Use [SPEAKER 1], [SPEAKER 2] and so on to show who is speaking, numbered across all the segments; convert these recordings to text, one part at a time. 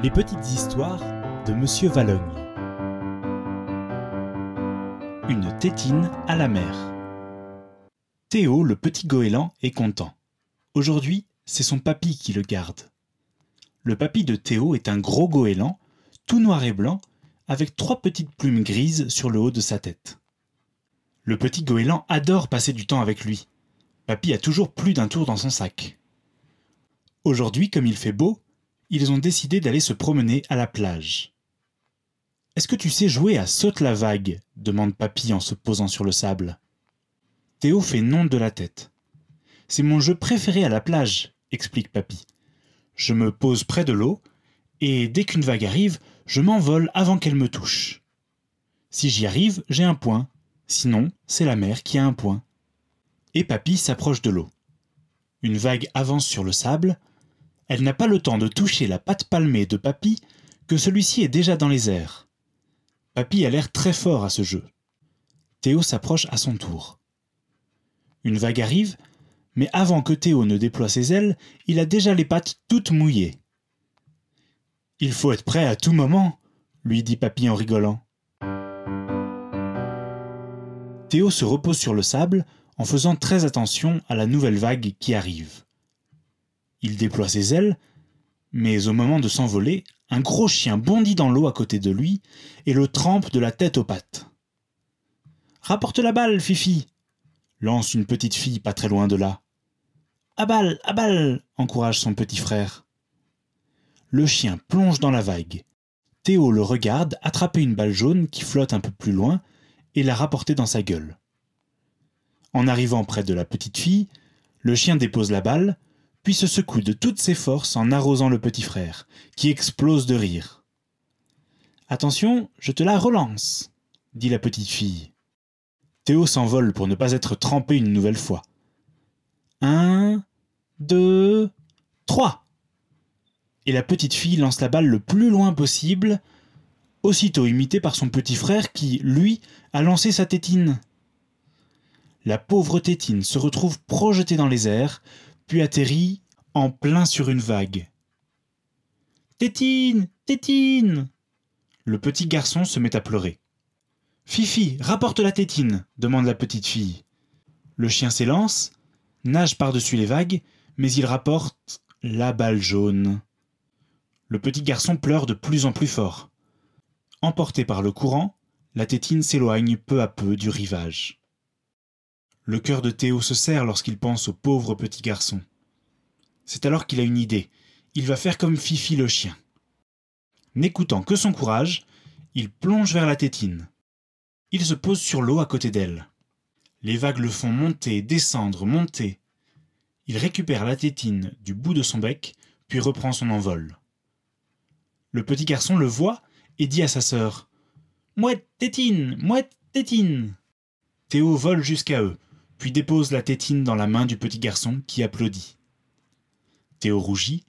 [SPEAKER 1] Les petites histoires de Monsieur Valogne. Une tétine à la mer. Théo, le petit goéland, est content. Aujourd'hui, c'est son papy qui le garde. Le papy de Théo est un gros goéland, tout noir et blanc, avec trois petites plumes grises sur le haut de sa tête. Le petit goéland adore passer du temps avec lui. Papy a toujours plus d'un tour dans son sac. Aujourd'hui, comme il fait beau, ils ont décidé d'aller se promener à la plage. Est-ce que tu sais jouer à saute la vague? demande Papy en se posant sur le sable. Théo fait non de la tête. C'est mon jeu préféré à la plage, explique Papy. Je me pose près de l'eau, et dès qu'une vague arrive, je m'envole avant qu'elle me touche. Si j'y arrive, j'ai un point. Sinon, c'est la mer qui a un point. Et Papy s'approche de l'eau. Une vague avance sur le sable, elle n'a pas le temps de toucher la patte palmée de Papy que celui-ci est déjà dans les airs. Papy a l'air très fort à ce jeu. Théo s'approche à son tour. Une vague arrive, mais avant que Théo ne déploie ses ailes, il a déjà les pattes toutes mouillées. Il faut être prêt à tout moment, lui dit Papy en rigolant. Théo se repose sur le sable en faisant très attention à la nouvelle vague qui arrive. Il déploie ses ailes, mais au moment de s'envoler, un gros chien bondit dans l'eau à côté de lui et le trempe de la tête aux pattes. Rapporte la balle, Fifi lance une petite fille pas très loin de là. À balle, à balle encourage son petit frère. Le chien plonge dans la vague. Théo le regarde attraper une balle jaune qui flotte un peu plus loin et la rapporter dans sa gueule. En arrivant près de la petite fille, le chien dépose la balle, puis se secoue de toutes ses forces en arrosant le petit frère, qui explose de rire. Attention, je te la relance, dit la petite fille. Théo s'envole pour ne pas être trempé une nouvelle fois. Un, deux, trois. Et la petite fille lance la balle le plus loin possible, aussitôt imité par son petit frère qui, lui, a lancé sa tétine. La pauvre tétine se retrouve projetée dans les airs, puis atterrit en plein sur une vague. Tétine Tétine Le petit garçon se met à pleurer. Fifi, rapporte la tétine demande la petite fille. Le chien s'élance, nage par-dessus les vagues, mais il rapporte la balle jaune. Le petit garçon pleure de plus en plus fort. Emporté par le courant, la tétine s'éloigne peu à peu du rivage. Le cœur de Théo se serre lorsqu'il pense au pauvre petit garçon. C'est alors qu'il a une idée. Il va faire comme Fifi le chien. N'écoutant que son courage, il plonge vers la tétine. Il se pose sur l'eau à côté d'elle. Les vagues le font monter, descendre, monter. Il récupère la tétine du bout de son bec, puis reprend son envol. Le petit garçon le voit et dit à sa sœur Mouette tétine, mouette tétine. Théo vole jusqu'à eux, puis dépose la tétine dans la main du petit garçon qui applaudit. Théo rougit,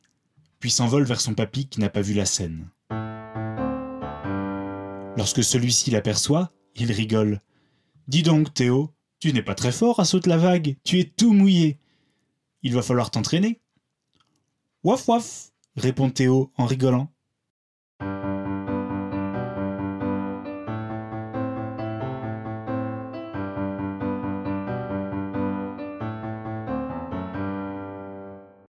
[SPEAKER 1] puis s'envole vers son papy qui n'a pas vu la scène. Lorsque celui-ci l'aperçoit, il rigole. Dis donc, Théo, tu n'es pas très fort à sauter la vague, tu es tout mouillé. Il va falloir t'entraîner. Waf waf, répond Théo en rigolant.